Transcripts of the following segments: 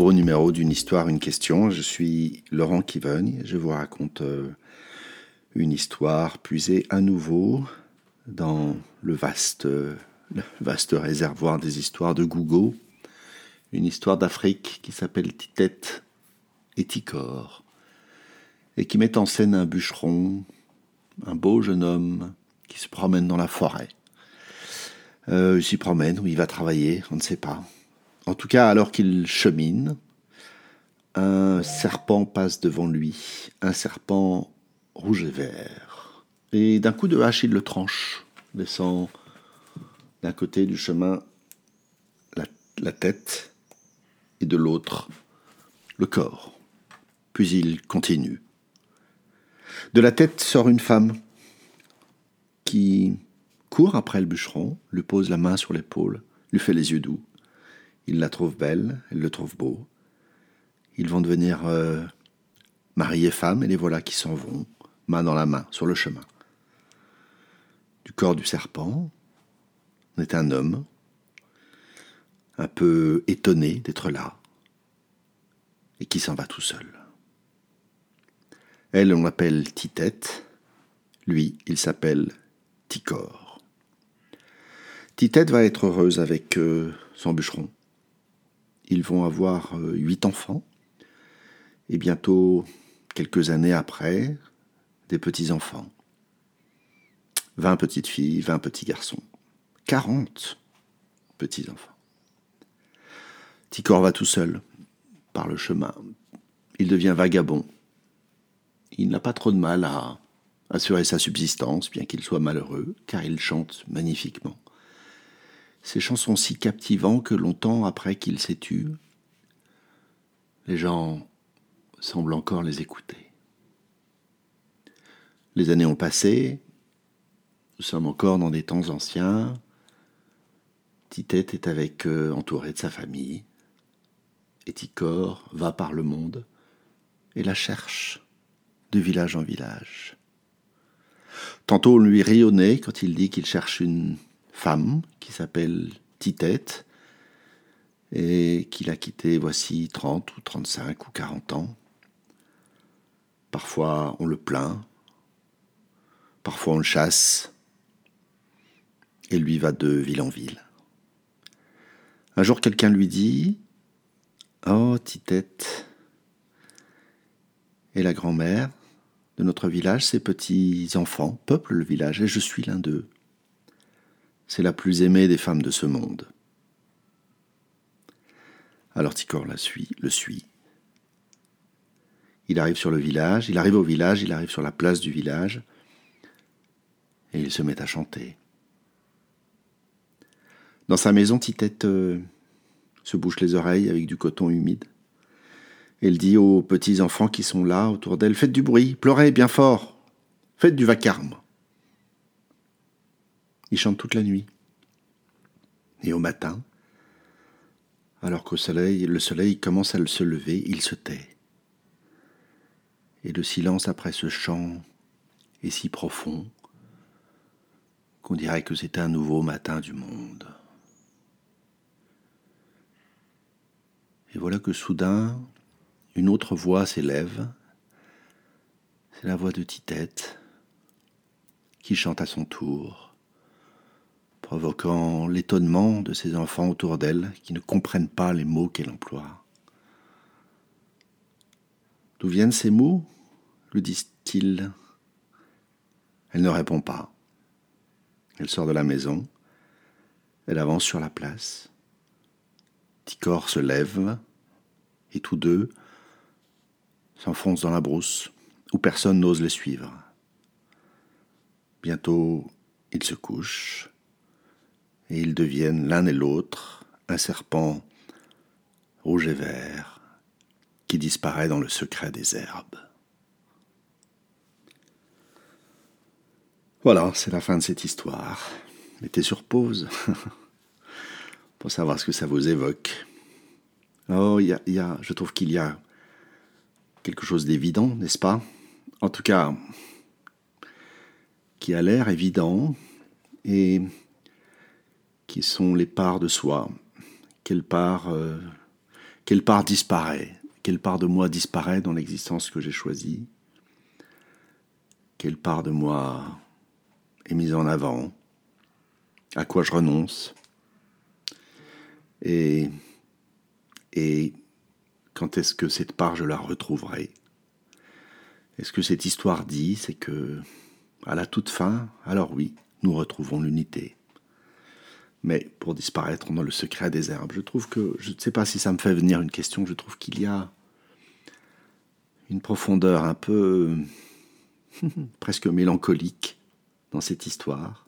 nouveau numéro d'une histoire, une question. Je suis Laurent Kivogne. Je vous raconte euh, une histoire puisée à nouveau dans le vaste, le vaste réservoir des histoires de Google. Une histoire d'Afrique qui s'appelle Titette et Ticor et qui met en scène un bûcheron, un beau jeune homme qui se promène dans la forêt. Euh, il s'y promène ou il va travailler, on ne sait pas. En tout cas, alors qu'il chemine, un serpent passe devant lui, un serpent rouge et vert. Et d'un coup de hache, il le tranche, laissant d'un côté du chemin la, la tête et de l'autre le corps. Puis il continue. De la tête sort une femme qui court après le bûcheron, lui pose la main sur l'épaule, lui fait les yeux doux. Il la trouve belle, elle le trouve beau. Ils vont devenir euh, mari et femme, et les voilà qui s'en vont, main dans la main, sur le chemin. Du corps du serpent, on est un homme, un peu étonné d'être là, et qui s'en va tout seul. Elle, on l'appelle Titette, lui, il s'appelle Ticor. Titette va être heureuse avec euh, son bûcheron. Ils vont avoir euh, huit enfants. Et bientôt, quelques années après, des petits-enfants. Vingt petites filles, vingt petits garçons. Quarante petits-enfants. Ticor va tout seul, par le chemin. Il devient vagabond. Il n'a pas trop de mal à assurer sa subsistance, bien qu'il soit malheureux, car il chante magnifiquement. Ces chants sont si captivants que longtemps après qu'il s'est tu, les gens semblent encore les écouter. Les années ont passé, nous sommes encore dans des temps anciens. Titette est avec eux, entouré de sa famille. Et Ticor va par le monde et la cherche de village en village. Tantôt on lui rayonnait quand il dit qu'il cherche une femme qui s'appelle Titette et qu'il a quitté voici 30 ou 35 ou 40 ans. Parfois on le plaint, parfois on le chasse, et lui va de ville en ville. Un jour quelqu'un lui dit Oh, Titette, et la grand-mère de notre village, ses petits-enfants peuplent le village, et je suis l'un d'eux c'est la plus aimée des femmes de ce monde. Alors Ticor la suit, le suit. Il arrive sur le village, il arrive au village, il arrive sur la place du village, et il se met à chanter. Dans sa maison, Titette euh, se bouche les oreilles avec du coton humide. Elle dit aux petits enfants qui sont là autour d'elle Faites du bruit, pleurez bien fort, faites du vacarme. Il chante toute la nuit. Et au matin, alors soleil, le soleil commence à se lever, il se tait. Et le silence après ce chant est si profond qu'on dirait que c'est un nouveau matin du monde. Et voilà que soudain, une autre voix s'élève. C'est la voix de Titette qui chante à son tour provoquant l'étonnement de ses enfants autour d'elle qui ne comprennent pas les mots qu'elle emploie. D'où viennent ces mots? lui disent-ils? Elle ne répond pas. Elle sort de la maison. Elle avance sur la place. Ticor se lève et tous deux s'enfoncent dans la brousse où personne n'ose les suivre. Bientôt, ils se couchent et ils deviennent l'un et l'autre un serpent rouge et vert qui disparaît dans le secret des herbes. Voilà, c'est la fin de cette histoire. Mettez sur pause pour savoir ce que ça vous évoque. Oh, il y a, je trouve qu'il y a quelque chose d'évident, n'est-ce pas? En tout cas, qui a l'air évident et qui sont les parts de soi, quelle part, euh, quelle part disparaît, quelle part de moi disparaît dans l'existence que j'ai choisie, quelle part de moi est mise en avant, à quoi je renonce, et, et quand est-ce que cette part je la retrouverai? Et ce que cette histoire dit, c'est que à la toute fin, alors oui, nous retrouvons l'unité. Mais pour disparaître dans le secret des herbes, je trouve que, je ne sais pas si ça me fait venir une question, je trouve qu'il y a une profondeur un peu presque mélancolique dans cette histoire.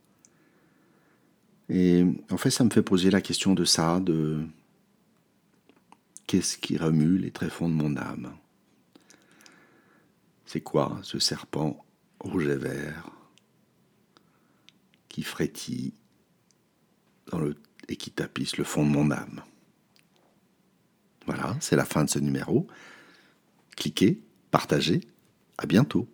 Et en fait, ça me fait poser la question de ça, de qu'est-ce qui remue les tréfonds de mon âme? C'est quoi ce serpent rouge et vert? Qui frétille et qui tapisse le fond de mon âme Voilà, c'est la fin de ce numéro. Cliquez, partagez, à bientôt.